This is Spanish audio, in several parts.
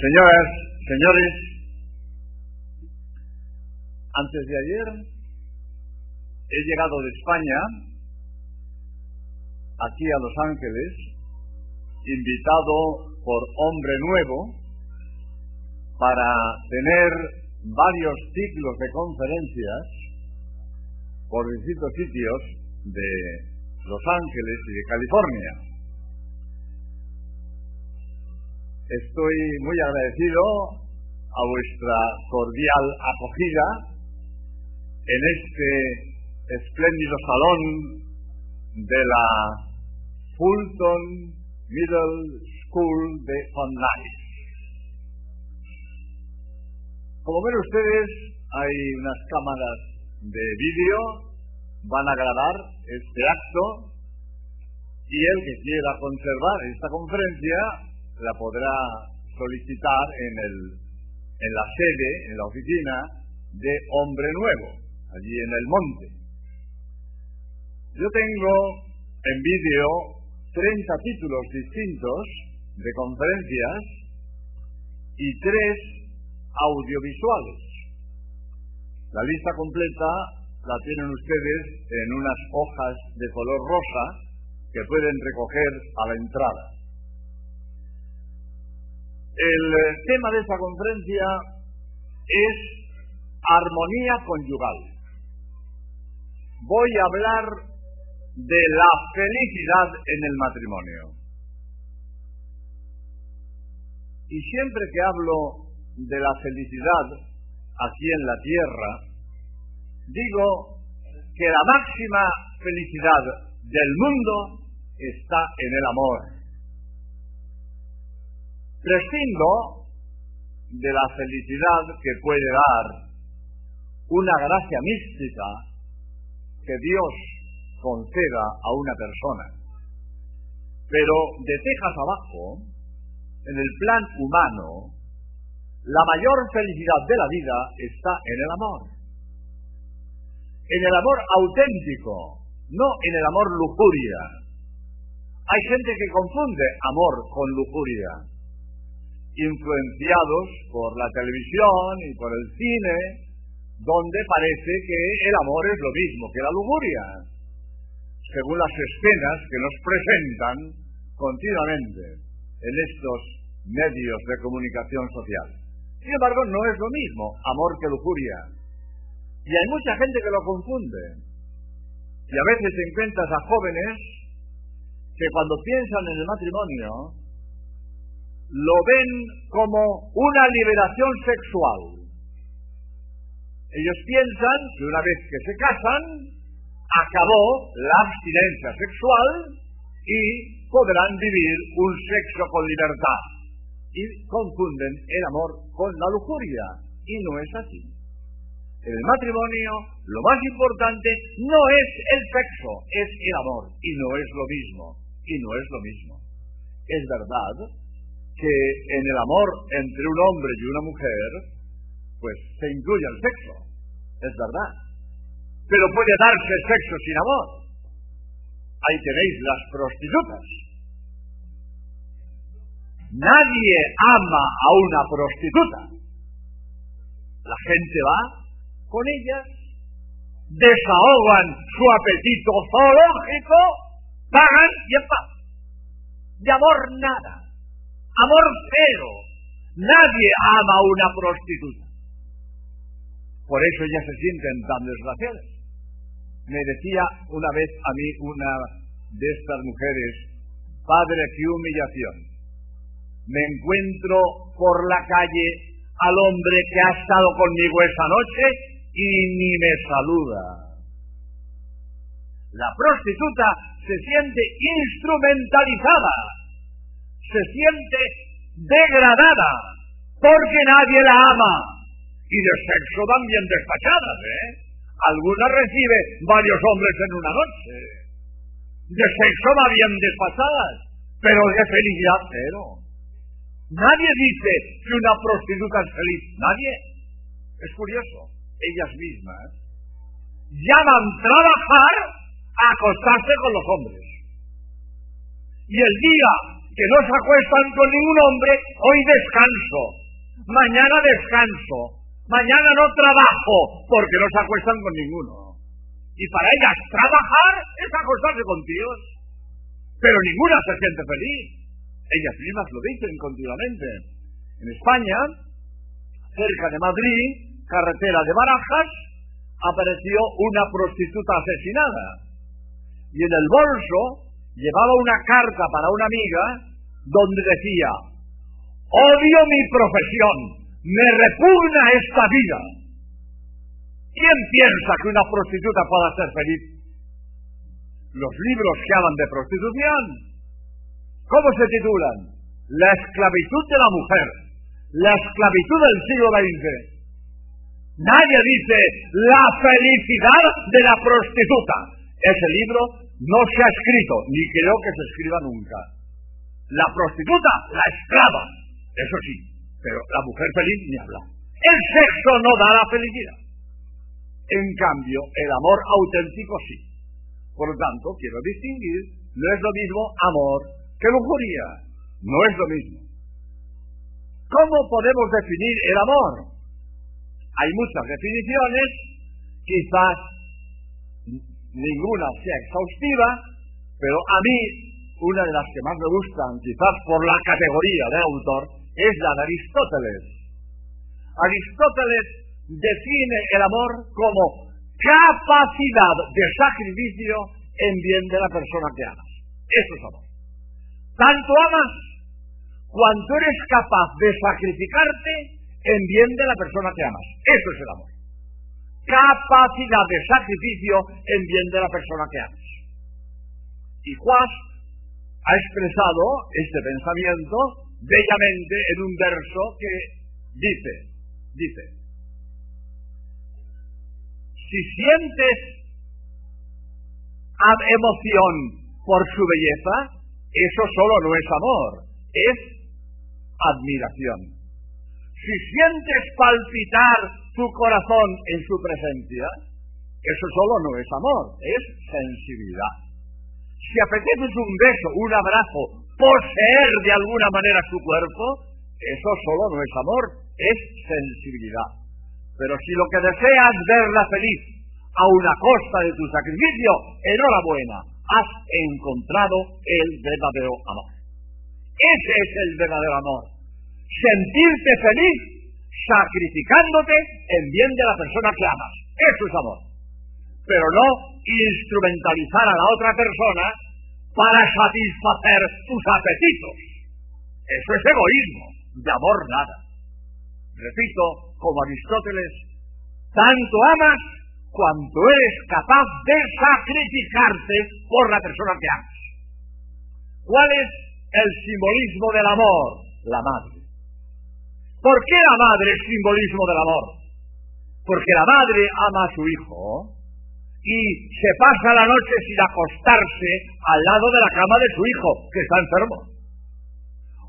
Señoras, señores, antes de ayer he llegado de España aquí a Los Ángeles, invitado por Hombre Nuevo para tener varios ciclos de conferencias por distintos sitios de Los Ángeles y de California. Estoy muy agradecido a vuestra cordial acogida en este espléndido salón de la Fulton Middle School de Online. Como ven ustedes, hay unas cámaras de vídeo, van a grabar este acto y el que quiera conservar esta conferencia la podrá solicitar en, el, en la sede, en la oficina de Hombre Nuevo, allí en el monte. Yo tengo en vídeo 30 títulos distintos de conferencias y tres audiovisuales. La lista completa la tienen ustedes en unas hojas de color rosa que pueden recoger a la entrada. El tema de esta conferencia es armonía conyugal. Voy a hablar de la felicidad en el matrimonio. Y siempre que hablo de la felicidad aquí en la tierra, digo que la máxima felicidad del mundo está en el amor. Prescindo de la felicidad que puede dar una gracia mística que Dios conceda a una persona. Pero de Texas abajo, en el plan humano, la mayor felicidad de la vida está en el amor. En el amor auténtico, no en el amor lujuria. Hay gente que confunde amor con lujuria, influenciados por la televisión y por el cine, donde parece que el amor es lo mismo que la lujuria, según las escenas que nos presentan continuamente en estos medios de comunicación social. Sin embargo, no es lo mismo amor que lujuria. Y hay mucha gente que lo confunde. Y a veces encuentras a jóvenes que cuando piensan en el matrimonio lo ven como una liberación sexual. Ellos piensan que una vez que se casan, acabó la abstinencia sexual y podrán vivir un sexo con libertad. Y confunden el amor con la lujuria. Y no es así. En el matrimonio lo más importante no es el sexo, es el amor. Y no es lo mismo. Y no es lo mismo. Es verdad que en el amor entre un hombre y una mujer, pues se incluye el sexo. Es verdad. Pero puede darse sexo sin amor. Ahí tenéis las prostitutas. Nadie ama a una prostituta. La gente va con ellas, desahogan su apetito zoológico, pagan y en paz. De amor nada. Amor cero. Nadie ama a una prostituta. Por eso ellas se sienten tan desgraciadas. Me decía una vez a mí una de estas mujeres, padre, qué humillación. Me encuentro por la calle al hombre que ha estado conmigo esa noche y ni me saluda. La prostituta se siente instrumentalizada, se siente degradada, porque nadie la ama. Y de sexo van bien despachadas, ¿eh? Alguna recibe varios hombres en una noche. De sexo va bien despachadas, pero de felicidad cero. Nadie dice que una prostituta es feliz, nadie. Es curioso, ellas mismas llaman trabajar a acostarse con los hombres. Y el día que no se acuestan con ningún hombre, hoy descanso, mañana descanso, mañana no trabajo, porque no se acuestan con ninguno. Y para ellas trabajar es acostarse con tíos, pero ninguna se siente feliz. Ellas mismas lo dicen continuamente. En España, cerca de Madrid, carretera de Barajas, apareció una prostituta asesinada. Y en el bolso llevaba una carta para una amiga donde decía, odio mi profesión, me repugna esta vida. ¿Quién piensa que una prostituta pueda ser feliz? Los libros que hablan de prostitución, ¿cómo se titulan? La esclavitud de la mujer, la esclavitud del siglo XX. Nadie dice la felicidad de la prostituta. Ese libro no se ha escrito, ni creo que se escriba nunca. La prostituta, la esclava, eso sí, pero la mujer feliz ni habla. El sexo no da la felicidad. En cambio, el amor auténtico sí. Por lo tanto, quiero distinguir, no es lo mismo amor que lujuria. No es lo mismo. ¿Cómo podemos definir el amor? Hay muchas definiciones, quizás ninguna sea exhaustiva, pero a mí una de las que más me gustan, quizás por la categoría de autor, es la de Aristóteles. Aristóteles define el amor como capacidad de sacrificio en bien de la persona que amas. Eso es amor. Tanto amas cuanto eres capaz de sacrificarte en bien de la persona que amas. Eso es el amor. Capacidad de sacrificio en bien de la persona que amas. Y Juan ha expresado este pensamiento bellamente en un verso que dice, dice, si sientes emoción por su belleza, eso solo no es amor, es admiración. Si sientes palpitar tu corazón en su presencia, eso solo no es amor, es sensibilidad si apeteces un beso, un abrazo, poseer de alguna manera su cuerpo, eso solo no es amor, es sensibilidad. Pero si lo que deseas verla feliz a una costa de tu sacrificio, enhorabuena, has encontrado el verdadero amor. Ese es el verdadero amor. Sentirte feliz sacrificándote en bien de la persona que amas. Eso es amor pero no instrumentalizar a la otra persona para satisfacer sus apetitos. Eso es egoísmo, de amor nada. Repito, como Aristóteles, tanto amas cuanto eres capaz de sacrificarte por la persona que amas. ¿Cuál es el simbolismo del amor? La madre. ¿Por qué la madre es simbolismo del amor? Porque la madre ama a su hijo y se pasa la noche sin acostarse al lado de la cama de su hijo, que está enfermo.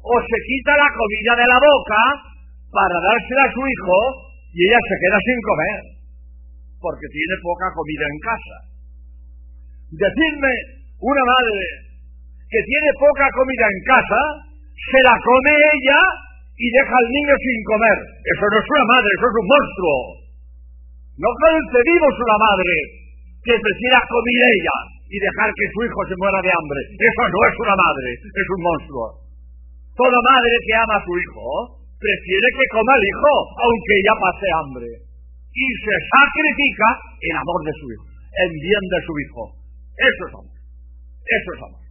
O se quita la comida de la boca para dársela a su hijo y ella se queda sin comer, porque tiene poca comida en casa. Decidme una madre que tiene poca comida en casa, se la come ella y deja al niño sin comer. Eso no es una madre, eso es un monstruo. No concebimos una madre que prefiera comer ella y dejar que su hijo se muera de hambre. Eso no es una madre, es un monstruo. Toda madre que ama a su hijo prefiere que coma el hijo, aunque ella pase hambre. Y se sacrifica en amor de su hijo, en bien de su hijo. Eso es amor. Eso es amor.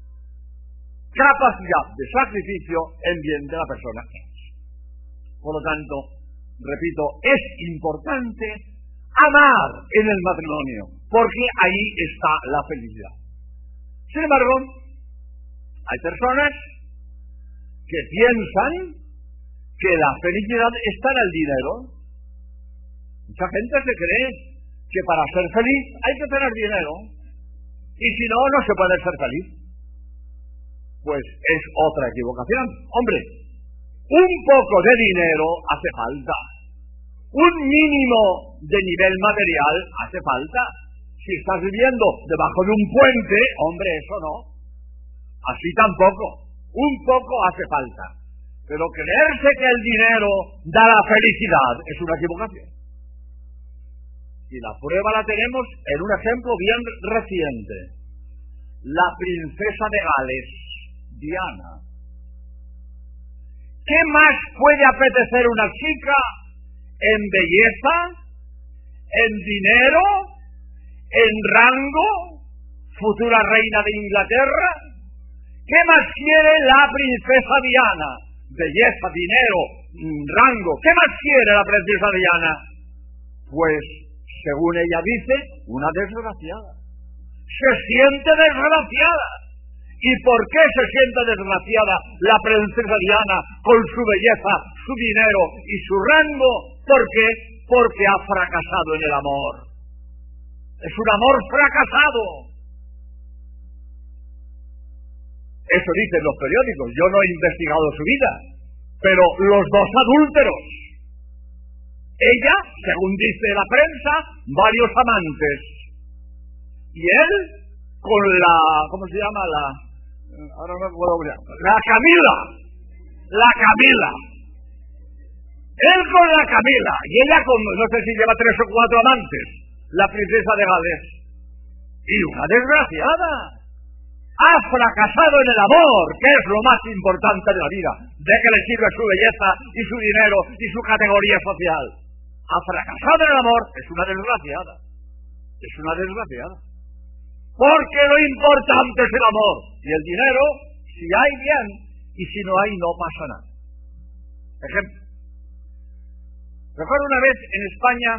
Capacidad de sacrificio en bien de la persona Por lo tanto, repito, es importante amar en el matrimonio, porque ahí está la felicidad. Sin embargo, hay personas que piensan que la felicidad está en el dinero. Mucha gente se cree que para ser feliz hay que tener dinero. Y si no, no se puede ser feliz. Pues es otra equivocación. Hombre, un poco de dinero hace falta. Un mínimo de nivel material hace falta. Si estás viviendo debajo de un puente, hombre, eso no. Así tampoco. Un poco hace falta. Pero creerse que el dinero da la felicidad es una equivocación. Y la prueba la tenemos en un ejemplo bien reciente. La princesa de Gales, Diana. ¿Qué más puede apetecer una chica en belleza, en dinero, en rango, futura reina de Inglaterra? ¿Qué más quiere la princesa Diana? Belleza, dinero, rango. ¿Qué más quiere la princesa Diana? Pues, según ella dice, una desgraciada. Se siente desgraciada. ¿Y por qué se siente desgraciada la princesa Diana con su belleza, su dinero y su rango? ¿Por qué? Porque ha fracasado en el amor. Es un amor fracasado. Eso dicen los periódicos. Yo no he investigado su vida. Pero los dos adúlteros. Ella, según dice la prensa, varios amantes. Y él con la, ¿cómo se llama? La, ahora no puedo hablar. La Camila. La Camila. Él con la Camila. Y ella con, no sé si lleva tres o cuatro amantes. La princesa de Gales. Y una desgraciada ha fracasado en el amor, que es lo más importante de la vida. ¿De que le sirve su belleza y su dinero y su categoría social? Ha fracasado el amor, es una desgraciada. Es una desgraciada. Porque lo importante es el amor. Y el dinero, si hay bien, y si no hay, no pasa nada. Ejemplo. Recuerdo una vez en España,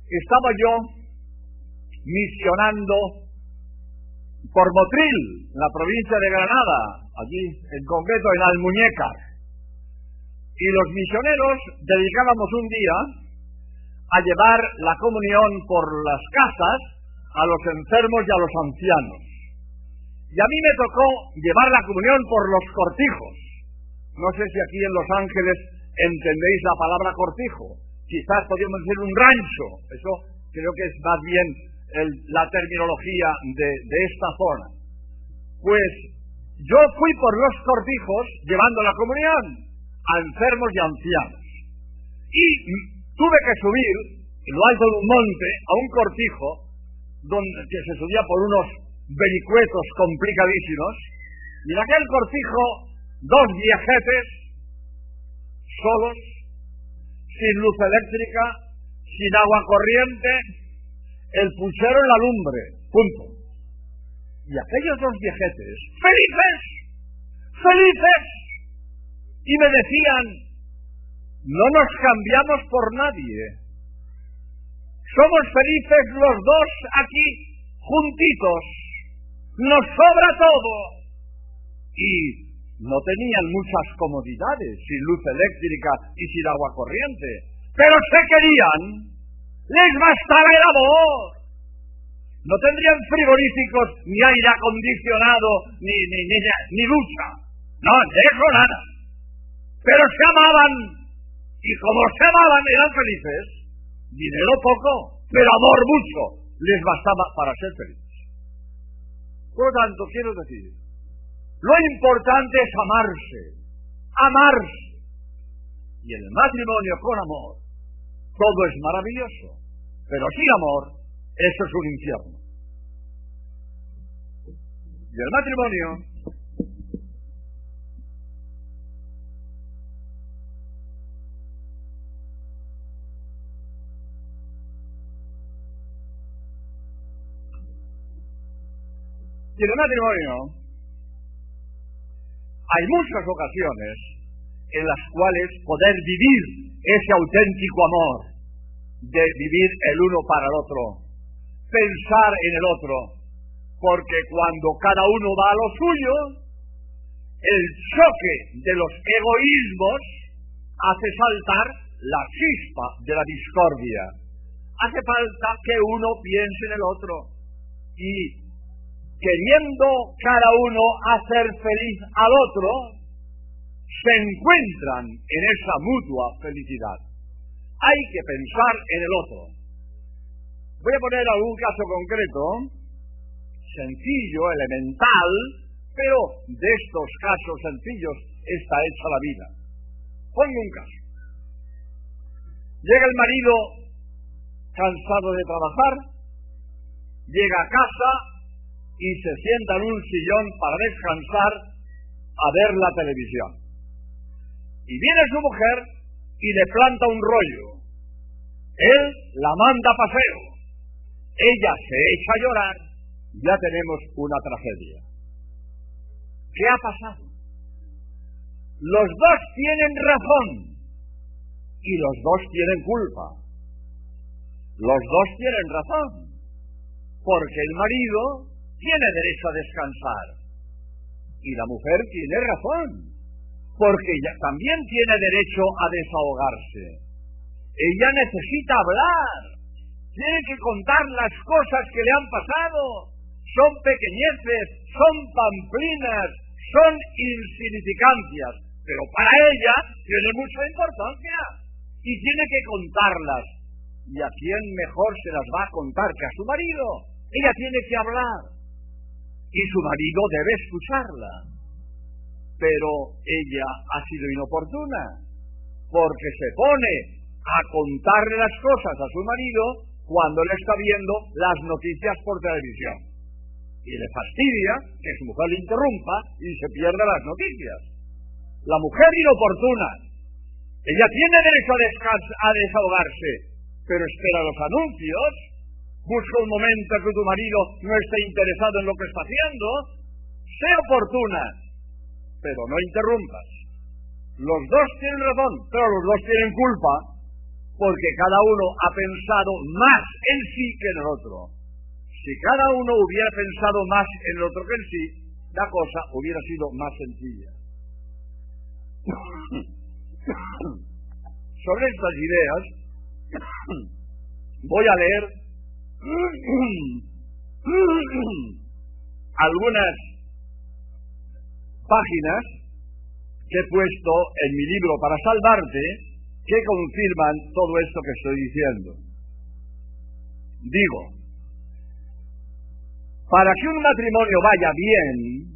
estaba yo misionando por Motril, en la provincia de Granada, allí en concreto en Almuñécar. Y los misioneros dedicábamos un día a llevar la comunión por las casas a los enfermos y a los ancianos. Y a mí me tocó llevar la comunión por los cortijos. No sé si aquí en Los Ángeles entendéis la palabra cortijo. Quizás podríamos decir un rancho. Eso creo que es más bien la terminología de, esta zona. Pues yo fui por los cortijos llevando la comunión a enfermos y ancianos. Y tuve que subir en lo alto de un monte a un cortijo donde que se subía por unos vericuetos complicadísimos. Y en aquel cortijo, dos viejetes solos, sin luz eléctrica, sin agua corriente, el puchero en la lumbre, punto. Y aquellos dos viejetes, felices, felices, y me decían, no nos cambiamos por nadie. Somos felices los dos aquí, juntitos. Nos sobra todo. Y no tenían muchas comodidades, sin luz eléctrica y sin agua corriente. Pero se querían les bastará el amor. No tendrían frigoríficos, ni aire acondicionado, ni, ni, ni, ni ducha. No, de eso nada. Pero se amaban. Y como se amaban, eran felices. Dinero poco, pero amor mucho. Les bastaba para ser felices. Por lo tanto, quiero decir, lo importante es amarse. Amarse. Y el matrimonio con amor todo es maravilloso, pero sin amor, eso es un infierno. Y el matrimonio Y en el matrimonio hay muchas ocasiones en las cuales poder vivir ese auténtico amor de vivir el uno para el otro, pensar en el otro, porque cuando cada uno va a lo suyo, el choque de los egoísmos hace saltar la chispa de la discordia. Hace falta que uno piense en el otro y queriendo cada uno hacer feliz al otro, se encuentran en esa mutua felicidad. Hay que pensar en el otro. Voy a poner algún caso concreto, sencillo, elemental, pero de estos casos sencillos está hecha la vida. Pongo un caso. Llega el marido cansado de trabajar, llega a casa y se sienta en un sillón para descansar a ver la televisión. Y viene su mujer y le planta un rollo. Él la manda paseo. Ella se echa a llorar. Ya tenemos una tragedia. ¿Qué ha pasado? Los dos tienen razón y los dos tienen culpa. Los dos tienen razón, porque el marido tiene derecho a descansar y la mujer tiene razón, porque ella también tiene derecho a desahogarse. Ella necesita hablar, tiene que contar las cosas que le han pasado. Son pequeñeces, son pamplinas, son insignificancias, pero para ella tiene mucha importancia y tiene que contarlas. ¿Y a quién mejor se las va a contar que a su marido? Ella tiene que hablar y su marido debe escucharla. Pero ella ha sido inoportuna porque se pone a contarle las cosas a su marido cuando le está viendo las noticias por televisión y le fastidia que su mujer le interrumpa y se pierda las noticias. La mujer inoportuna. Ella tiene derecho a desahogarse, pero espera los anuncios. Busca un momento que tu marido no esté interesado en lo que está haciendo. Sé oportuna, pero no interrumpas. Los dos tienen razón, pero los dos tienen culpa, porque cada uno ha pensado más en sí que en el otro. Si cada uno hubiera pensado más en el otro que en sí, la cosa hubiera sido más sencilla. Sobre estas ideas voy a leer algunas páginas que he puesto en mi libro para salvarte que confirman todo esto que estoy diciendo. Digo, para que un matrimonio vaya bien,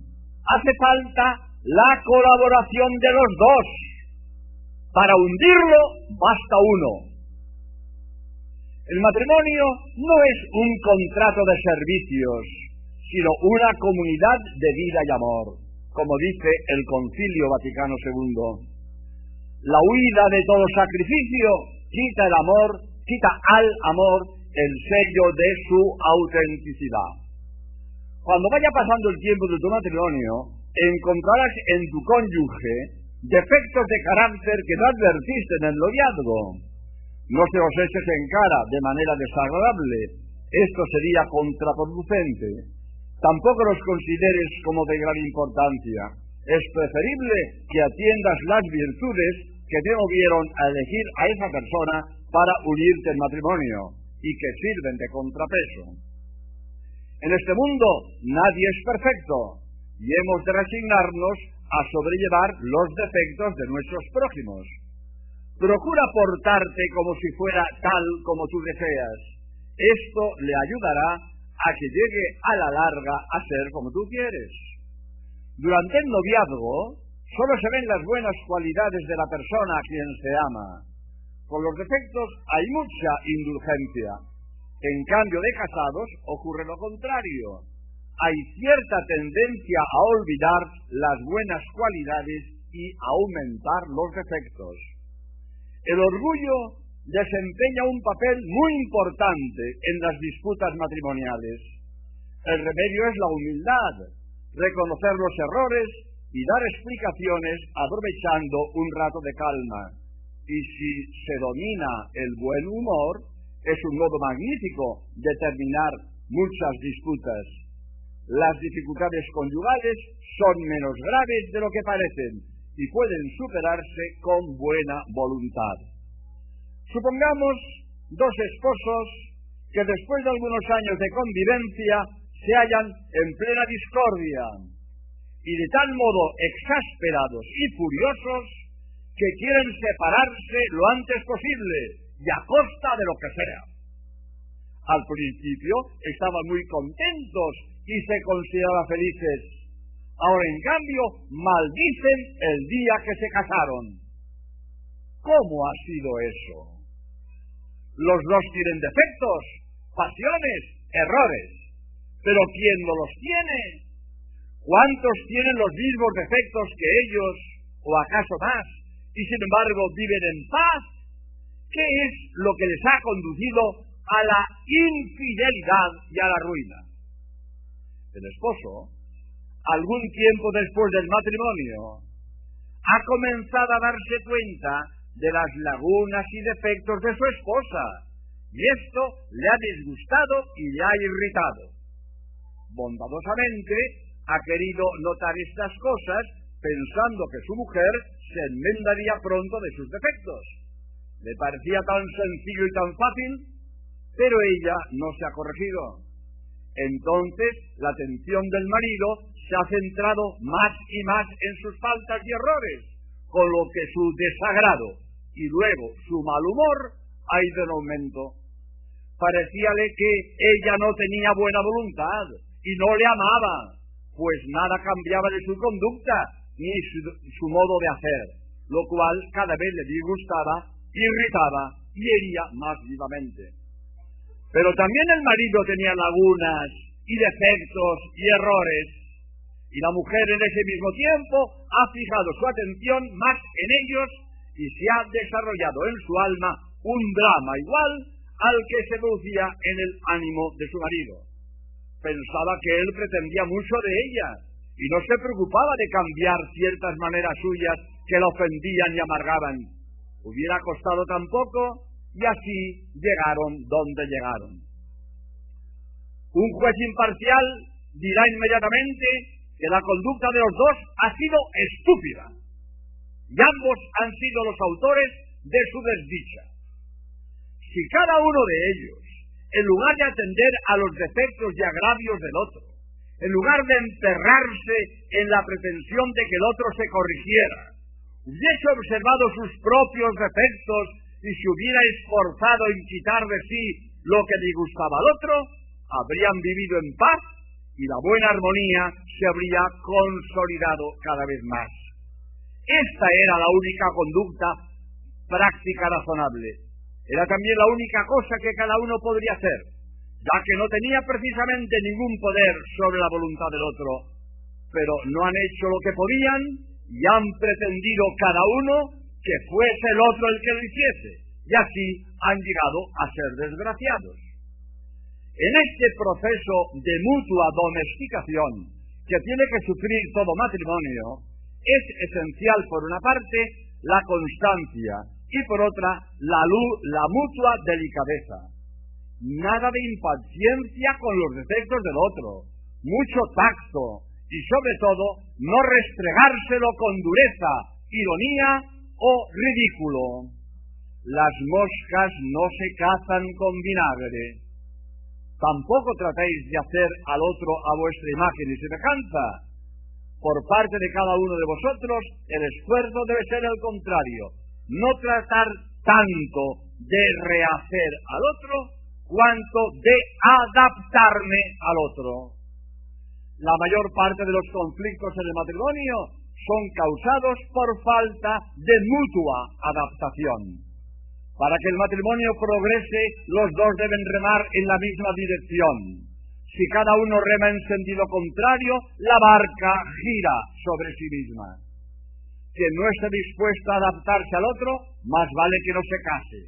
hace falta la colaboración de los dos. Para hundirlo basta uno. El matrimonio no es un contrato de servicios, sino una comunidad de vida y amor, como dice el Concilio Vaticano II. La huida de todo sacrificio quita el amor, quita al amor el sello de su autenticidad. Cuando vaya pasando el tiempo de tu matrimonio, encontrarás en tu cónyuge defectos de carácter que no advertiste en el noviazgo. No se los eches en cara de manera desagradable. Esto sería contraproducente. Tampoco los consideres como de gran importancia. Es preferible que atiendas las virtudes que te movieron a elegir a esa persona para unirte en matrimonio y que sirven de contrapeso. En este mundo nadie es perfecto y hemos de resignarnos a sobrellevar los defectos de nuestros prójimos. Procura portarte como si fuera tal como tú deseas. Esto le ayudará a que llegue a la larga a ser como tú quieres. Durante el noviazgo solo se ven las buenas cualidades de la persona a quien se ama. Con los defectos hay mucha indulgencia en cambio de casados ocurre lo contrario. Hay cierta tendencia a olvidar las buenas cualidades y a aumentar los defectos. El orgullo desempeña un papel muy importante en las disputas matrimoniales. El remedio es la humildad, reconocer los errores y dar explicaciones aprovechando un rato de calma. Y si se domina el buen humor, es un modo magnífico de terminar muchas disputas. Las dificultades conyugales son menos graves de lo que parecen y pueden superarse con buena voluntad. Supongamos dos esposos que después de algunos años de convivencia se hallan en plena discordia y de tal modo exasperados y furiosos que quieren separarse lo antes posible y a costa de lo que sea. Al principio estaban muy contentos y se consideraban felices. Ahora, en cambio, maldicen el día que se casaron. ¿Cómo ha sido eso? Los dos tienen defectos, pasiones, errores. Pero ¿quién no los tiene? ¿Cuántos tienen los mismos defectos que ellos, o acaso más, y sin embargo viven en paz? ¿Qué es lo que les ha conducido a la infidelidad y a la ruina? El esposo, algún tiempo después del matrimonio, ha comenzado a darse cuenta de las lagunas y defectos de su esposa, y esto le ha disgustado y le ha irritado. Bondadosamente ha querido notar estas cosas pensando que su mujer se enmendaría pronto de sus defectos. Le parecía tan sencillo y tan fácil, pero ella no se ha corregido. Entonces la atención del marido se ha centrado más y más en sus faltas y errores, con lo que su desagrado y luego su mal humor ha ido en aumento parecíale que ella no tenía buena voluntad y no le amaba, pues nada cambiaba de su conducta ni su, modo de hacer, lo cual cada vez le disgustaba, irritaba y hería más vivamente. Pero también el marido tenía lagunas y defectos y errores, y la mujer en ese mismo tiempo ha fijado su atención más en ellos y se ha desarrollado en su alma un drama igual al que se producía en el ánimo de su marido. Pensaba que él pretendía mucho de ella y no se preocupaba de cambiar ciertas maneras suyas que la ofendían y amargaban. Hubiera costado tan poco y así llegaron donde llegaron. Un juez imparcial dirá inmediatamente que la conducta de los dos ha sido estúpida y ambos han sido los autores de su desdicha. Si cada uno de ellos, en lugar de atender a los defectos y agravios del otro, en lugar de enterrarse en la pretensión de que el otro se corrigiera, hubiese observado sus propios defectos y se hubiera esforzado en quitar de sí lo que disgustaba al otro, habrían vivido en paz y la buena armonía se habría consolidado cada vez más. Esta era la única conducta práctica razonable. Era también la única cosa que cada uno podría hacer, ya que no tenía precisamente ningún poder sobre la voluntad del otro, pero no han hecho lo que podían y han pretendido cada uno que fuese el otro el que lo hiciese, y así han llegado a ser desgraciados. En este proceso de mutua domesticación que tiene que sufrir todo matrimonio, es esencial, por una parte, la constancia y por otra la, la mutua delicadeza. Nada de impaciencia con los defectos del otro, mucho tacto y sobre todo no restregárselo con dureza, ironía o ridículo. Las moscas no se cazan con vinagre. Tampoco tratéis de hacer al otro a vuestra imagen y semejanza. Por parte de cada uno de vosotros, el esfuerzo debe ser el contrario, no tratar tanto de rehacer al otro cuanto de adaptarme al otro. La mayor parte de los conflictos en el matrimonio son causados por falta de mutua adaptación. Para que el matrimonio progrese, los dos deben remar en la misma dirección. Si cada uno rema en sentido contrario, la barca gira sobre sí misma que no esté dispuesto a adaptarse al otro, más vale que no se case.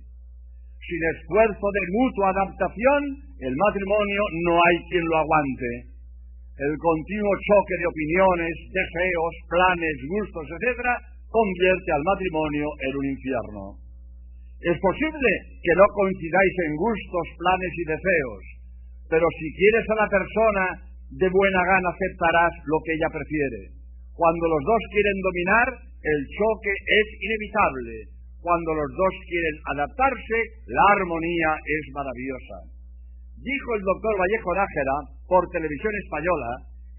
Sin esfuerzo de mutua adaptación, el matrimonio no hay quien lo aguante. El continuo choque de opiniones, deseos, planes, gustos, etc., convierte al matrimonio en un infierno. Es posible que no coincidáis en gustos, planes y deseos, pero si quieres a la persona, de buena gana aceptarás lo que ella prefiere. Cuando los dos quieren dominar, el choque es inevitable. Cuando los dos quieren adaptarse, la armonía es maravillosa. Dijo el doctor Vallejo Nájera por televisión española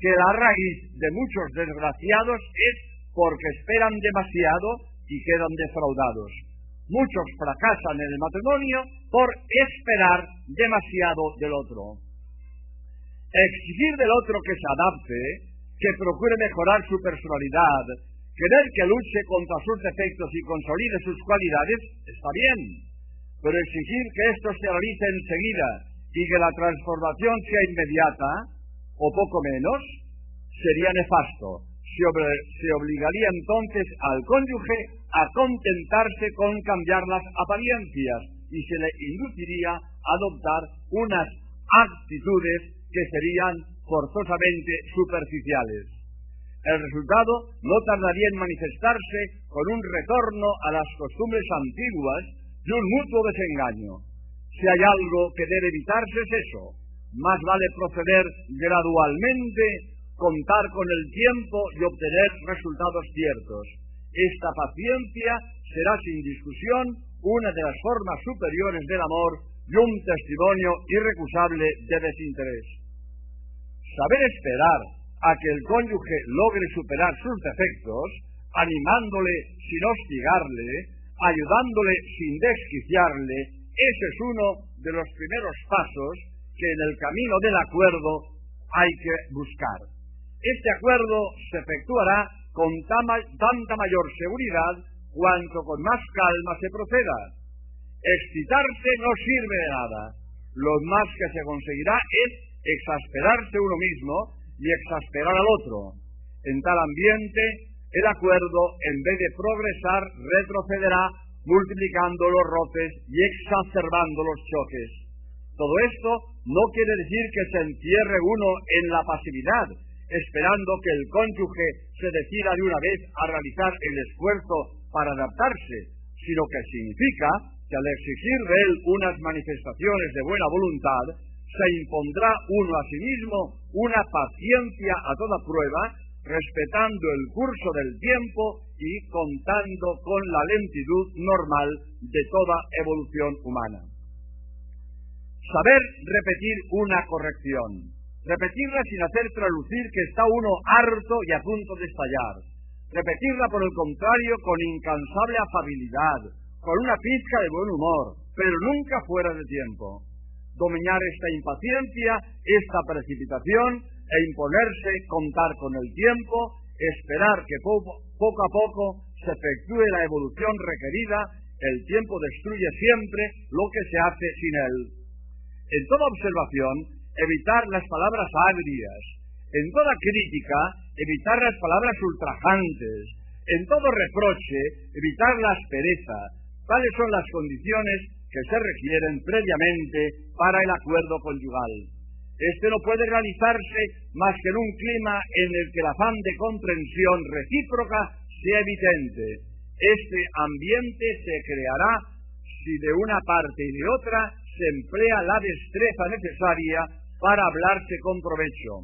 que la raíz de muchos desgraciados es porque esperan demasiado y quedan defraudados. Muchos fracasan en el matrimonio por esperar demasiado del otro. Exigir del otro que se adapte, que procure mejorar su personalidad, querer que luche contra sus defectos y consolide sus cualidades, está bien, pero exigir que esto se realice enseguida y que la transformación sea inmediata, o poco menos, sería nefasto se, obligaría entonces al cónyuge a contentarse con cambiar las apariencias y se le induciría a adoptar unas actitudes que serían forzosamente superficiales. El resultado no tardaría en manifestarse con un retorno a las costumbres antiguas y un mutuo desengaño. Si hay algo que debe evitarse es eso. Más vale proceder gradualmente contar con el tiempo y obtener resultados ciertos. Esta paciencia será sin discusión una de las formas superiores del amor y un testimonio irrecusable de desinterés. Saber esperar a que el cónyuge logre superar sus defectos, animándole sin hostigarle, ayudándole sin desquiciarle, ese es uno de los primeros pasos que en el camino del acuerdo hay que buscar. Este acuerdo se efectuará con tanta mayor seguridad cuanto con más calma se proceda. Excitarse no sirve de nada. Lo más que se conseguirá es exasperarse uno mismo y exasperar al otro. En tal ambiente, el acuerdo, en vez de progresar, retrocederá multiplicando los roces y exacerbando los choques. Todo esto no quiere decir que se encierre uno en la pasividad, esperando que el cónyuge se decida de una vez a realizar el esfuerzo para adaptarse, sino que significa que al exigir de él unas manifestaciones de buena voluntad, se impondrá uno a sí mismo una paciencia a toda prueba, respetando el curso del tiempo y contando con la lentitud normal de toda evolución humana. Saber repetir una corrección repetirla sin hacer traducir que está uno harto y a punto de estallar, repetirla por el contrario con incansable afabilidad, con una pizca de buen humor, pero nunca fuera de tiempo. Dominar esta impaciencia, esta precipitación e imponerse contar con el tiempo, esperar que poco, poco a poco se efectúe la evolución requerida, el tiempo destruye siempre lo que se hace sin él. En toda observación, evitar las palabras agrias, en toda crítica, evitar las palabras ultrajantes, en todo reproche, evitar la aspereza. Tales son las condiciones que se requieren previamente para el acuerdo conyugal. Este no puede realizarse más que en un clima en el que el afán de comprensión recíproca sea evidente. Este ambiente se creará si de una parte y de otra se emplea la destreza necesaria para hablarse con provecho.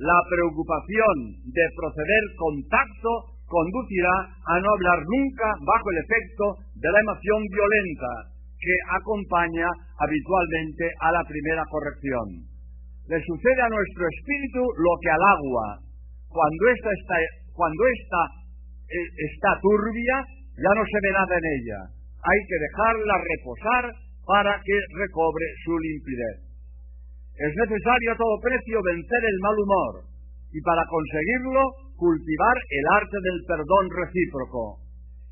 La preocupación de proceder con tacto conducirá a no hablar nunca bajo el efecto de la emoción violenta que acompaña habitualmente a la primera corrección. Le sucede a nuestro espíritu lo que al agua. Cuando esta está, esta, eh, está turbia, ya no se ve nada en ella. Hay que dejarla reposar para que recobre su limpidez. Es necesario a todo precio vencer el mal humor y para conseguirlo cultivar el arte del perdón recíproco.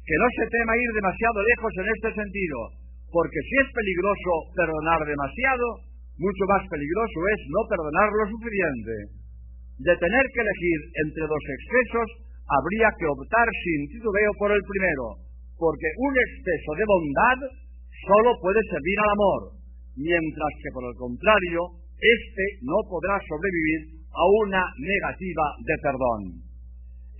Que no se tema ir demasiado lejos en este sentido, porque si es peligroso perdonar demasiado, mucho más peligroso es no perdonar lo suficiente. De tener que elegir entre dos excesos, habría que optar sin titubeo por el primero, porque un exceso de bondad solo puede servir al amor, mientras que por el contrario, éste no podrá sobrevivir a una negativa de perdón.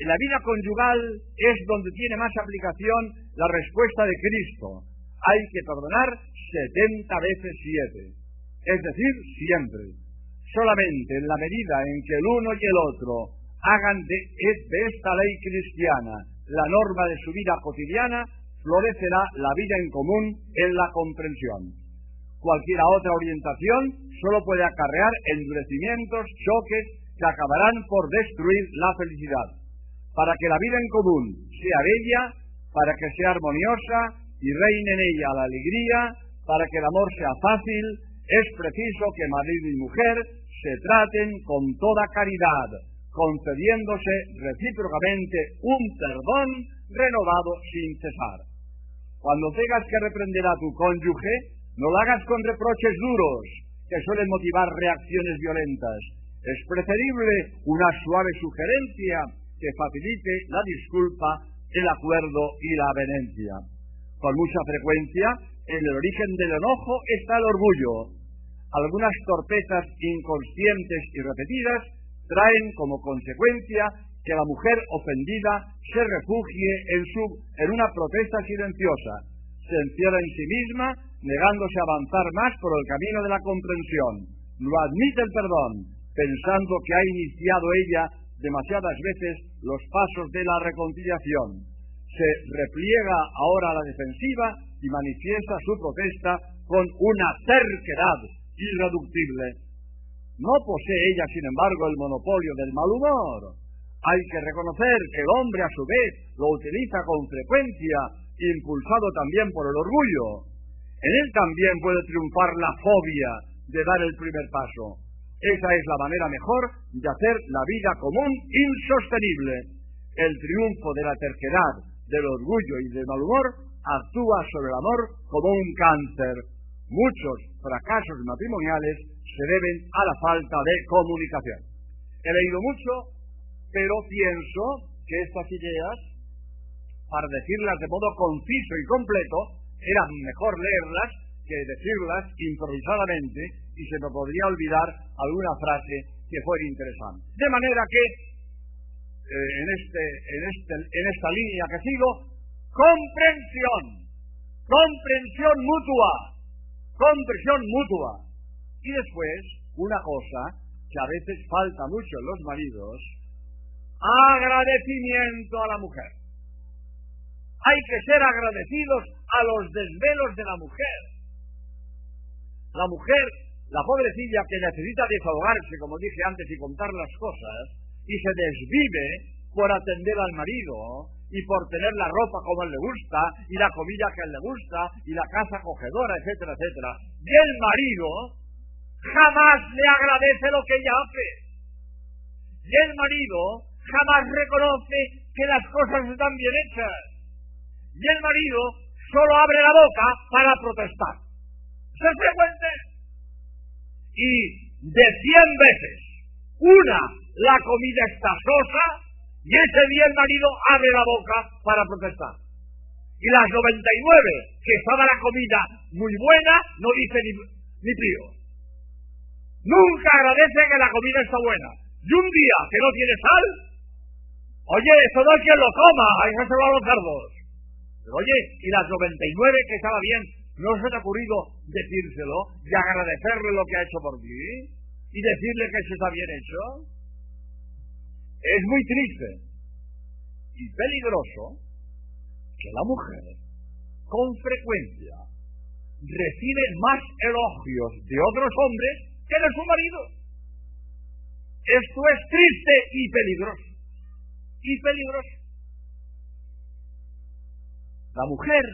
En la vida conyugal es donde tiene más aplicación la respuesta de Cristo. Hay que perdonar setenta veces siete, es decir, siempre. Solamente en la medida en que el uno y el otro hagan de, de esta ley cristiana la norma de su vida cotidiana, florecerá la vida en común en la comprensión. Cualquier otra orientación solo puede acarrear endurecimientos, choques que acabarán por destruir la felicidad. Para que la vida en común sea bella, para que sea armoniosa y reine en ella la alegría, para que el amor sea fácil, es preciso que marido y mujer se traten con toda caridad, concediéndose recíprocamente un perdón renovado sin cesar. Cuando tengas que reprender a tu cónyuge, no lo hagas con reproches duros, que suelen motivar reacciones violentas. Es preferible una suave sugerencia que facilite la disculpa, el acuerdo y la avenencia. Con mucha frecuencia, en el origen del enojo está el orgullo. Algunas torpezas inconscientes y repetidas traen como consecuencia que la mujer ofendida se refugie en, su, en una protesta silenciosa, se encierra en sí misma, negándose a avanzar más por el camino de la comprensión. No admite el perdón, pensando que ha iniciado ella demasiadas veces los pasos de la reconciliación. Se repliega ahora a la defensiva y manifiesta su protesta con una terquedad irreductible. No posee ella, sin embargo, el monopolio del mal humor. Hay que reconocer que el hombre, a su vez, lo utiliza con frecuencia, impulsado también por el orgullo. En él también puede triunfar la fobia de dar el primer paso. Esa es la manera mejor de hacer la vida común insostenible. El triunfo de la terquedad, del orgullo y del mal humor actúa sobre el amor como un cáncer. Muchos fracasos matrimoniales se deben a la falta de comunicación. He leído mucho, pero pienso que estas ideas, para decirlas de modo conciso y completo, era mejor leerlas que decirlas improvisadamente y se me podría olvidar alguna frase que fuera interesante. De manera que eh, en, este, en, este, en esta línea que sigo, comprensión, comprensión mutua, comprensión mutua. Y después, una cosa que a veces falta mucho en los maridos, agradecimiento a la mujer. Hay que ser agradecidos a los desvelos de la mujer. La mujer la pobrecilla que necesita desahogarse, como dije antes, y contar las cosas, y se desvive por atender al marido, y por tener la ropa como él le gusta, y la comida que él le gusta, y la casa acogedora, etcétera, etcétera. Y el marido jamás le agradece lo que ella hace. Y el marido jamás reconoce que las cosas están bien hechas. Y el marido solo abre la boca para protestar. ¿Se es frecuente? y de cien veces una la comida está sosa y ese día el marido abre la boca para protestar. Y las 99 que estaba la comida muy buena no dice ni, ni pío. Nunca agradece que la comida está buena. Y un día que no tiene sal, oye, esto no hay quien lo coma, hay que hacerlo a los cerdos. Pero oye, y las 99 que estaba bien, ¿No se te ha ocurrido decírselo y agradecerle lo que ha hecho por ti? ¿Y decirle que eso está bien hecho? Es muy triste y peligroso que la mujer, con frecuencia, recibe más elogios de otros hombres que de su marido. Esto es triste y peligroso. Y peligroso. La mujer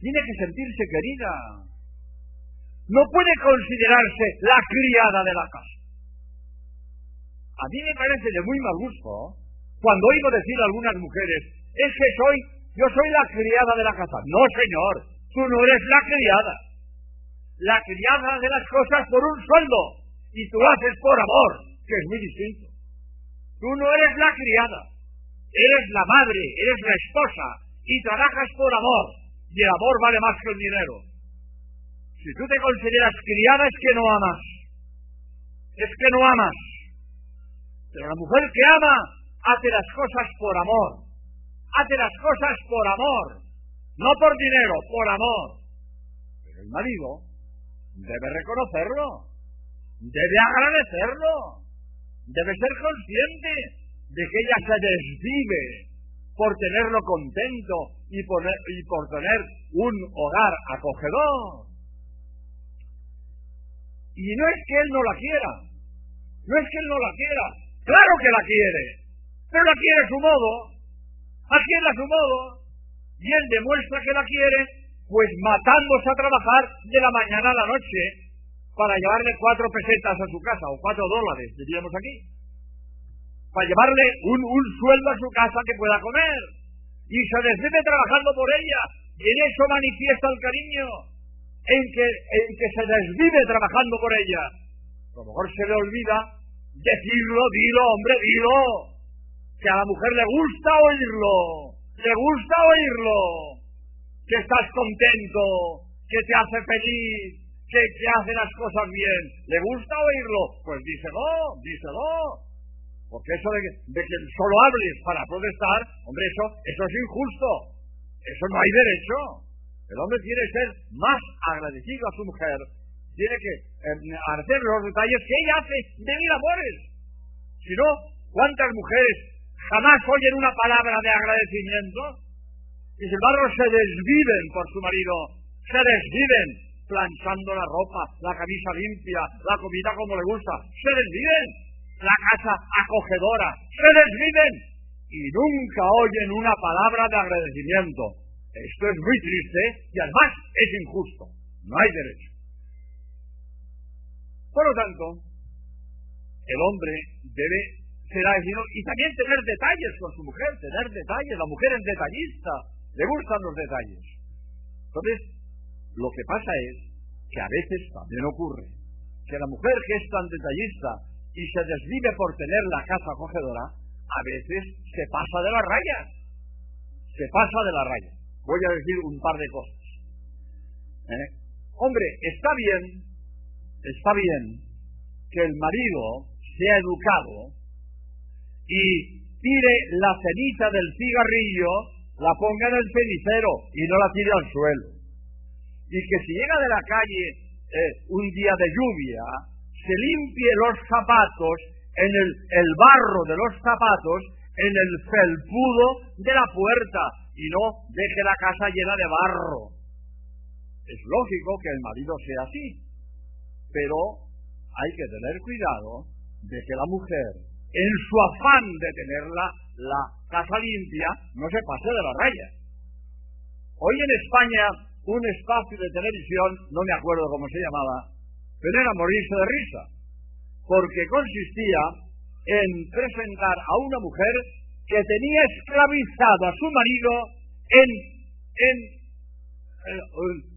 tiene que sentirse querida. No puede considerarse la criada de la casa. A mí me parece de muy mal gusto cuando oigo decir a algunas mujeres, es que soy, yo soy la criada de la casa. No, señor, tú no eres la criada. La criada de las cosas por un sueldo y tú haces por amor, que es muy distinto. Tú no eres la criada, eres la madre, eres la esposa y trabajas por amor y el amor vale más que el dinero. Si tú te consideras criada es que no amas. Es que no amas. Pero la mujer que ama hace las cosas por amor. Hace las cosas por amor. No por dinero, por amor. Pero el marido debe reconocerlo. Debe agradecerlo. Debe ser consciente de que ella se desvive por tenerlo contento y por, y por tener un hogar acogedor. Y no es que él no la quiera, no es que él no la quiera, claro que la quiere, pero la quiere a su modo, aquí a su modo, y él demuestra que la quiere, pues matándose a trabajar de la mañana a la noche para llevarle cuatro pesetas a su casa, o cuatro dólares, diríamos aquí, para llevarle un, un sueldo a su casa que pueda comer, y se desvive trabajando por ella, y en eso manifiesta el cariño, en que, en que se desvive trabajando por ella. A lo mejor se le olvida decirlo, dilo, hombre, dilo. Que a la mujer le gusta oírlo, le gusta oírlo. Que estás contento, que te hace feliz, que te hace las cosas bien. ¿Le gusta oírlo? Pues díselo, díselo. Porque eso de que, de que solo hables para protestar, hombre, eso, eso es injusto. Eso no hay derecho. El hombre tiene que ser más agradecido a su mujer, tiene que eh, hacer los detalles que ella hace de mil amores. Si no, ¿cuántas mujeres jamás oyen una palabra de agradecimiento? Y sin embargo se desviven por su marido, se desviven planchando la ropa, la camisa limpia, la comida como le gusta, se desviven, la casa acogedora, se desviven y nunca oyen una palabra de agradecimiento. Esto es muy triste y además es injusto. No hay derecho. Por lo tanto, el hombre debe ser agradecido y también tener detalles con su mujer, tener detalles. La mujer es detallista, le gustan los detalles. Entonces, lo que pasa es que a veces también ocurre que la mujer que es tan detallista y se desvive por tener la casa acogedora, a veces se pasa de la raya. Se pasa de la raya voy a decir un par de cosas. ¿Eh? Hombre, está bien, está bien que el marido sea educado y tire la ceniza del cigarrillo, la ponga en el cenicero y no la tire al suelo. Y que si llega de la calle eh, un día de lluvia, se limpie los zapatos en el, barro de los zapatos en el felpudo de la puerta y no deje la casa llena de barro. Es lógico que el marido sea así, pero hay que tener cuidado de que la mujer, en su afán de tener la, casa limpia, no se pase de la raya. Hoy en España, un espacio de televisión, no me acuerdo cómo se llamaba, pero era morirse de risa, porque consistía en presentar a una mujer que tenía esclavizado a su marido en, en, eh,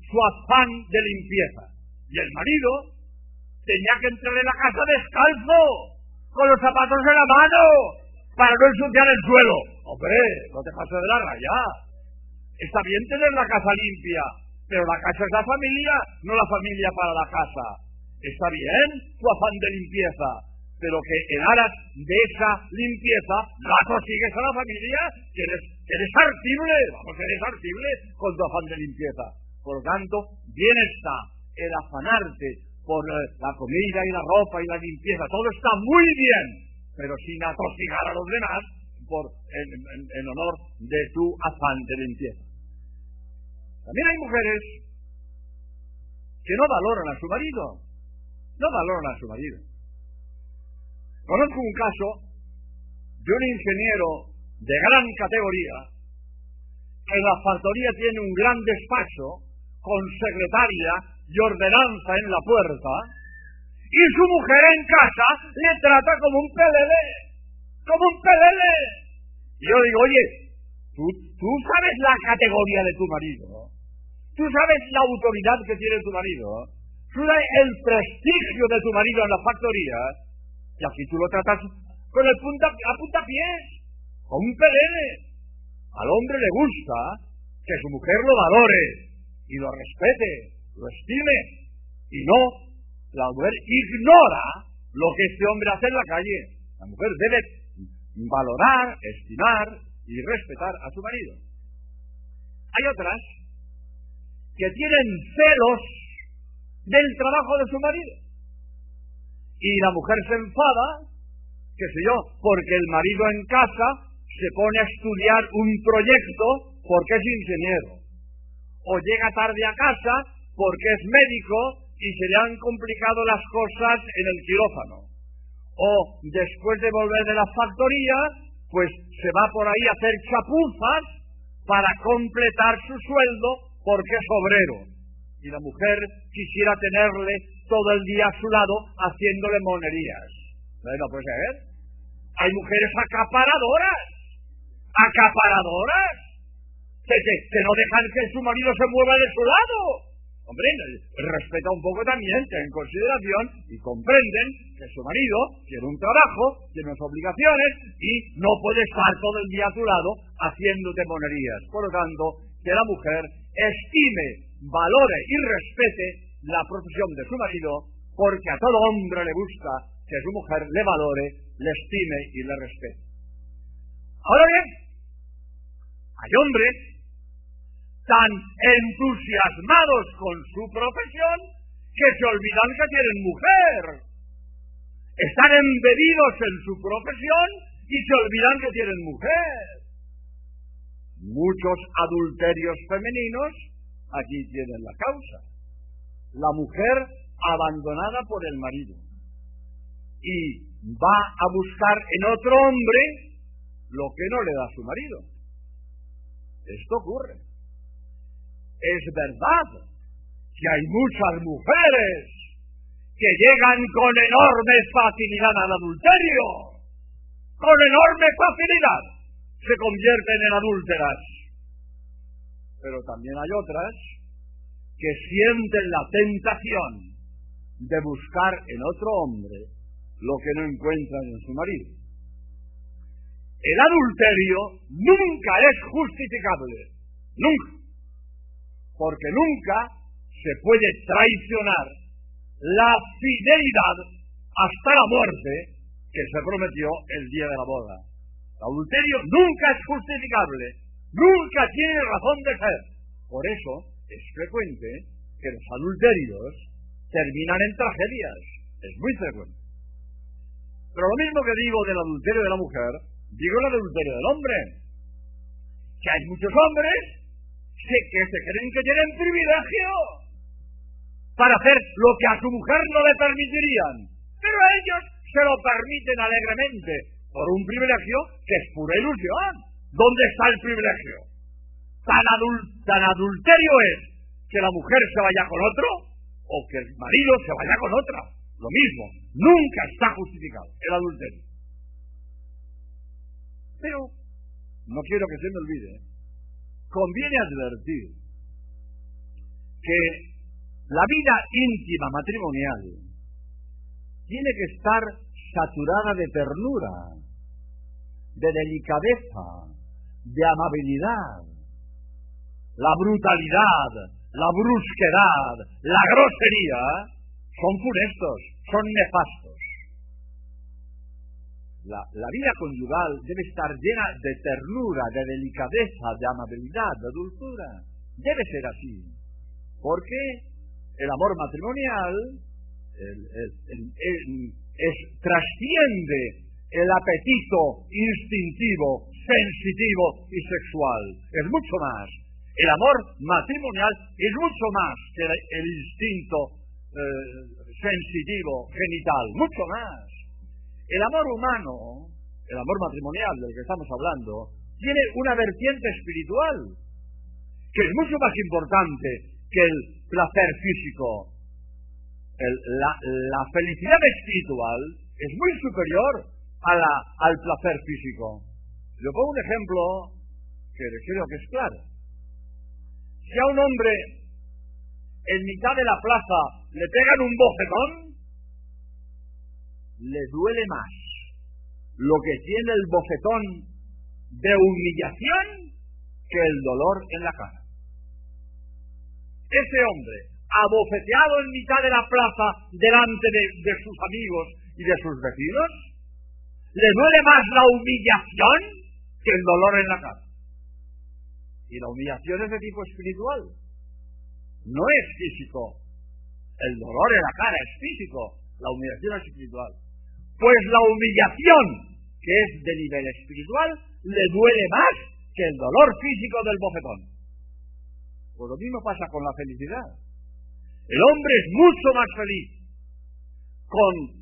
su afán de limpieza. Y el marido tenía que entrar en la casa descalzo, con los zapatos en la mano, para no ensuciar el suelo. Hombre, no te pases de la raya. Está bien tener la casa limpia, pero la casa es la familia, no la familia para la casa. Está bien tu afán de limpieza, pero que en aras de esa limpieza la consigues a la familia, que eres, eres artible, vamos, eres artible con tu afán de limpieza. Por lo tanto, bien está el afanarte por eh, la comida y la ropa y la limpieza, todo está muy bien, pero sin atosigar a los demás por, en honor de tu afán de limpieza. También hay mujeres que no valoran a su marido, no valoran a su marido. Conozco un caso de un ingeniero de gran categoría que en la factoría tiene un gran despacho con secretaria y ordenanza en la puerta y su mujer en casa le trata como un pelele, como un pelele. Y yo digo, oye, tú, tú sabes la categoría de tu marido, tú sabes la autoridad que tiene tu marido, sabes el prestigio de tu marido en la factoría, y aquí tú lo tratas con el punta, a punta pies, con un pelele. Al hombre le gusta que su mujer lo valore y lo respete, lo estime. Y no, la mujer ignora lo que este hombre hace en la calle. La mujer debe valorar, estimar y respetar a su marido. Hay otras que tienen celos del trabajo de su marido. Y la mujer se enfada, qué sé yo, porque el marido en casa se pone a estudiar un proyecto porque es ingeniero. O llega tarde a casa porque es médico y se le han complicado las cosas en el quirófano. O después de volver de la factoría, pues se va por ahí a hacer chapuzas para completar su sueldo porque es obrero. Y la mujer quisiera tenerle todo el día a su lado haciéndole monerías. No puede ser. Hay mujeres acaparadoras. Acaparadoras. Que, que no dejan que su marido se mueva de su lado. Hombre, respeta un poco también, en consideración y comprenden que su marido tiene un trabajo, tiene unas obligaciones y no puede estar todo el día a tu lado haciéndote monerías. Por lo tanto, que la mujer estime, valore y respete la profesión de su marido, porque a todo hombre le gusta que su mujer le valore, le estime y le respete. Ahora bien, hay hombres tan entusiasmados con su profesión que se olvidan que tienen mujer. Están embebidos en su profesión y se olvidan que tienen mujer. Muchos adulterios femeninos aquí tienen la causa. La mujer abandonada por el marido y va a buscar en otro hombre lo que no le da su marido. Esto ocurre. Es verdad que hay muchas mujeres que llegan con enorme facilidad al adulterio, con enorme facilidad se convierten en adúlteras. Pero también hay otras que sienten la tentación de buscar en otro hombre lo que no encuentran en su marido. El adulterio nunca es justificable, nunca porque nunca se puede traicionar la fidelidad hasta la muerte que se prometió el día de la boda. El adulterio nunca es justificable, nunca tiene razón de ser. Por eso es frecuente que los adulterios terminan en tragedias. Es muy frecuente. Pero lo mismo que digo del adulterio de la mujer, digo del adulterio del hombre. Que hay muchos hombres que, se creen que tienen privilegio para hacer lo que a su mujer no le permitirían. Pero a ellos se lo permiten alegremente por un privilegio que es pura ilusión. ¿Dónde está el privilegio? Tan, tan adulterio es que la mujer se vaya con otro o que el marido se vaya con otra. Lo mismo, nunca está justificado el adulterio. Pero no quiero que se me olvide conviene advertir que la vida íntima matrimonial tiene que estar saturada de ternura, de delicadeza, de amabilidad. La brutalidad, la brusquedad, la grosería son funestos, son nefastos. La, vida conyugal debe estar llena de ternura, de delicadeza, de amabilidad, de dulzura. Debe ser así. Porque el amor matrimonial trasciende el apetito instintivo, sensitivo y sexual. Es mucho más. El amor matrimonial es mucho más que el, instinto eh, sensitivo, genital. Mucho más. El amor humano, el amor matrimonial del que estamos hablando, tiene una vertiente espiritual, que es mucho más importante que el placer físico. la, felicidad espiritual es muy superior a la, al placer físico. Le pongo un ejemplo que creo que es claro. Si a un hombre en mitad de la plaza le pegan un bofetón, le duele más lo que tiene el bofetón de humillación que el dolor en la cara. Ese hombre, abofeteado en mitad de la plaza delante de, sus amigos y de sus vecinos? ¿Le duele más la humillación que el dolor en la cara? Y la humillación es de tipo espiritual. No es físico. El dolor en la cara es físico. La humillación es espiritual. Pues la humillación, que es de nivel espiritual, le duele más que el dolor físico del bofetón. Pues lo mismo pasa con la felicidad. El hombre es mucho más feliz con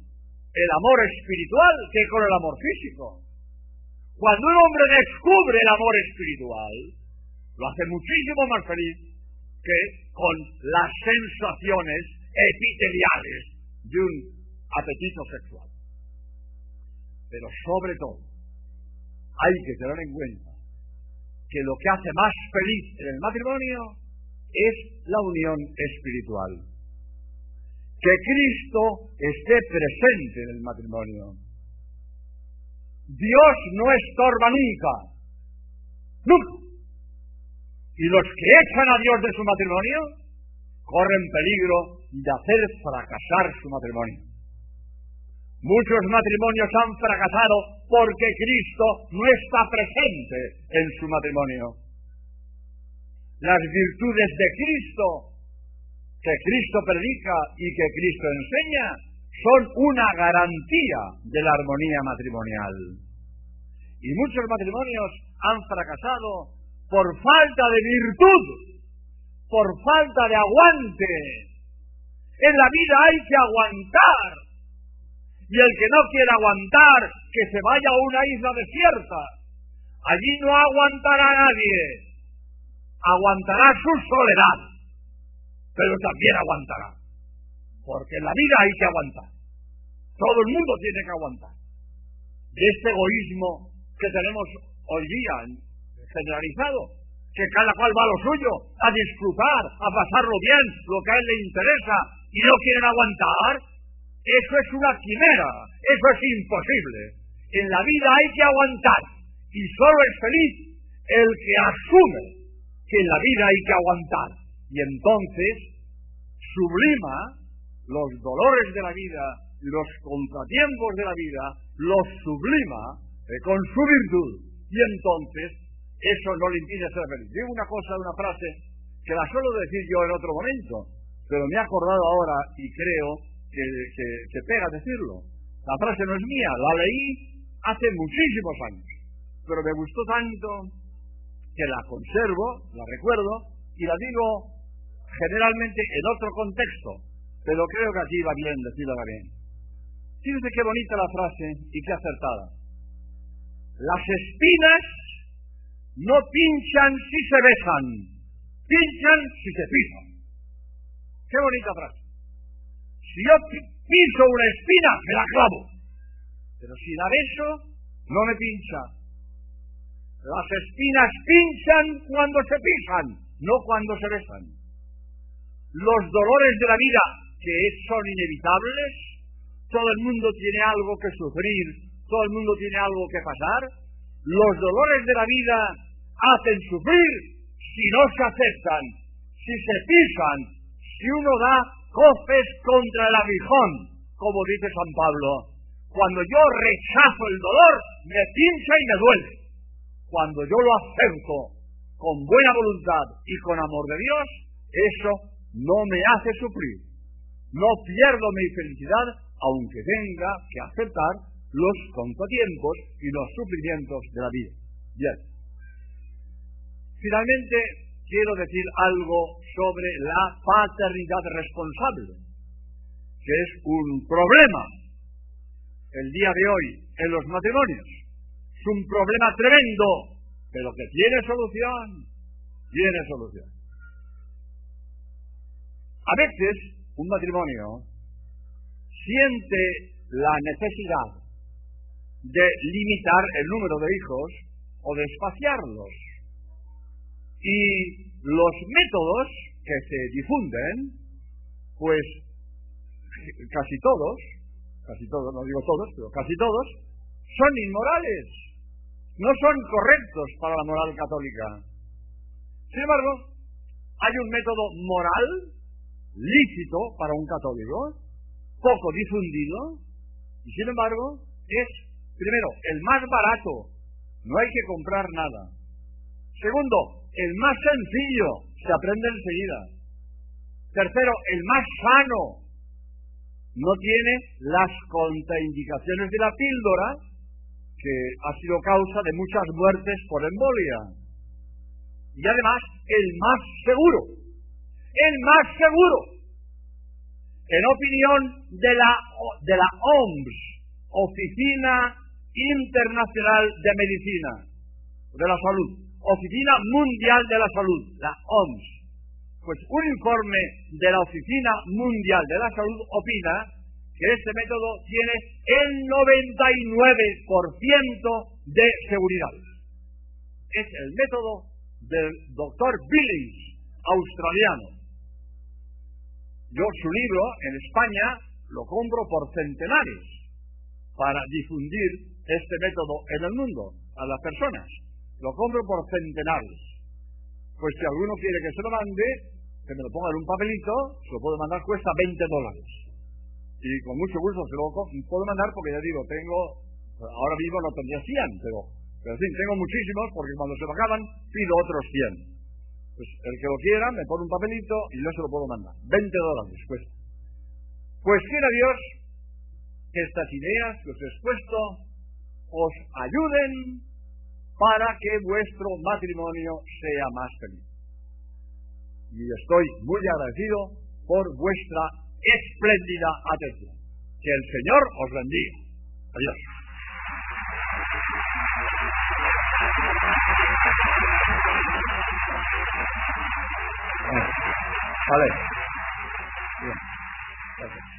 el amor espiritual que con el amor físico. Cuando un hombre descubre el amor espiritual, lo hace muchísimo más feliz que con las sensaciones epiteliales de un apetito sexual. Pero sobre todo, hay que tener en cuenta que lo que hace más feliz en el matrimonio es la unión espiritual. Que Cristo esté presente en el matrimonio. Dios no estorba nunca. Nunca. Y los que echan a Dios de su matrimonio corren peligro de hacer fracasar su matrimonio. Muchos matrimonios han fracasado porque Cristo no está presente en su matrimonio. Las virtudes de Cristo, que Cristo predica y que Cristo enseña, son una garantía de la armonía matrimonial. Y muchos matrimonios han fracasado por falta de virtud, por falta de aguante. En la vida hay que aguantar y el que no quiera aguantar, que se vaya a una isla desierta. Allí no aguantará nadie. Aguantará su soledad. Pero también aguantará. Porque en la vida hay que aguantar. Todo el mundo tiene que aguantar. De este egoísmo que tenemos hoy día generalizado, que cada cual va a lo suyo, a disfrutar, a pasarlo bien, lo que a él le interesa, y no quieren aguantar, eso es una quimera, eso es imposible. En la vida hay que aguantar y solo es feliz el que asume que en la vida hay que aguantar y entonces sublima los dolores de la vida, los contratiempos de la vida, los sublima eh, con su virtud y entonces eso no le impide ser feliz. Digo una cosa, una frase que la suelo decir yo en otro momento, pero me he acordado ahora y creo que, pega decirlo. La frase no es mía, la leí hace muchísimos años, pero me gustó tanto que la conservo, la recuerdo y la digo generalmente en otro contexto, pero creo que aquí va bien decirla bien. Fíjense qué bonita la frase y qué acertada. Las espinas no pinchan si se besan, pinchan si se pisan. Qué bonita frase. Si yo piso una espina, me la clavo. Pero si la beso, no me pincha. Las espinas pinchan cuando se pisan, no cuando se besan. Los dolores de la vida, que son inevitables, todo el mundo tiene algo que sufrir, todo el mundo tiene algo que pasar. Los dolores de la vida hacen sufrir si no se aceptan, si se pisan, si uno da coces contra el aguijón, como dice San Pablo. Cuando yo rechazo el dolor, me pincha y me duele. Cuando yo lo acepto con buena voluntad y con amor de Dios, eso no me hace sufrir. No pierdo mi felicidad, aunque tenga que aceptar los contratiempos y los sufrimientos de la vida. Bien. Finalmente, quiero decir algo sobre la paternidad responsable, que es un problema el día de hoy en los matrimonios. Es un problema tremendo, pero que tiene solución, tiene solución. A veces un matrimonio siente la necesidad de limitar el número de hijos o de espaciarlos y los métodos que se difunden, pues casi todos, casi todos, no digo todos, pero casi todos, son inmorales, no son correctos para la moral católica. Sin embargo, hay un método moral, lícito para un católico, poco difundido, y sin embargo es, primero, el más barato, no hay que comprar nada. Segundo, el más sencillo, se aprende enseguida. Tercero, el más sano, no tiene las contraindicaciones de la píldora, que ha sido causa de muchas muertes por embolia. Y además, el más seguro, el más seguro, en opinión de la, de la OMS, Oficina Internacional de Medicina, de la Salud, Oficina Mundial de la Salud, la OMS. Pues un informe de la Oficina Mundial de la Salud opina que este método tiene el 99% de seguridad. Es el método del doctor Billings, australiano. Yo su libro en España lo compro por centenares para difundir este método en el mundo, a las personas. Lo compro por centenares. Pues si alguno quiere que se lo mande, que me lo ponga en un papelito, se lo puedo mandar, cuesta 20 dólares. Y con mucho gusto se lo puedo mandar porque ya digo, tengo, ahora mismo no tendría 100, pero pero en fin, tengo muchísimos porque cuando se me pido otros 100. Pues el que lo quiera me pone un papelito y yo se lo puedo mandar. 20 dólares cuesta. Pues quiera Dios que estas ideas que os he expuesto os ayuden para que vuestro matrimonio sea más feliz. Y estoy muy agradecido por vuestra espléndida atención. Que el Señor os bendiga. Adiós. Vale. Bien. Gracias.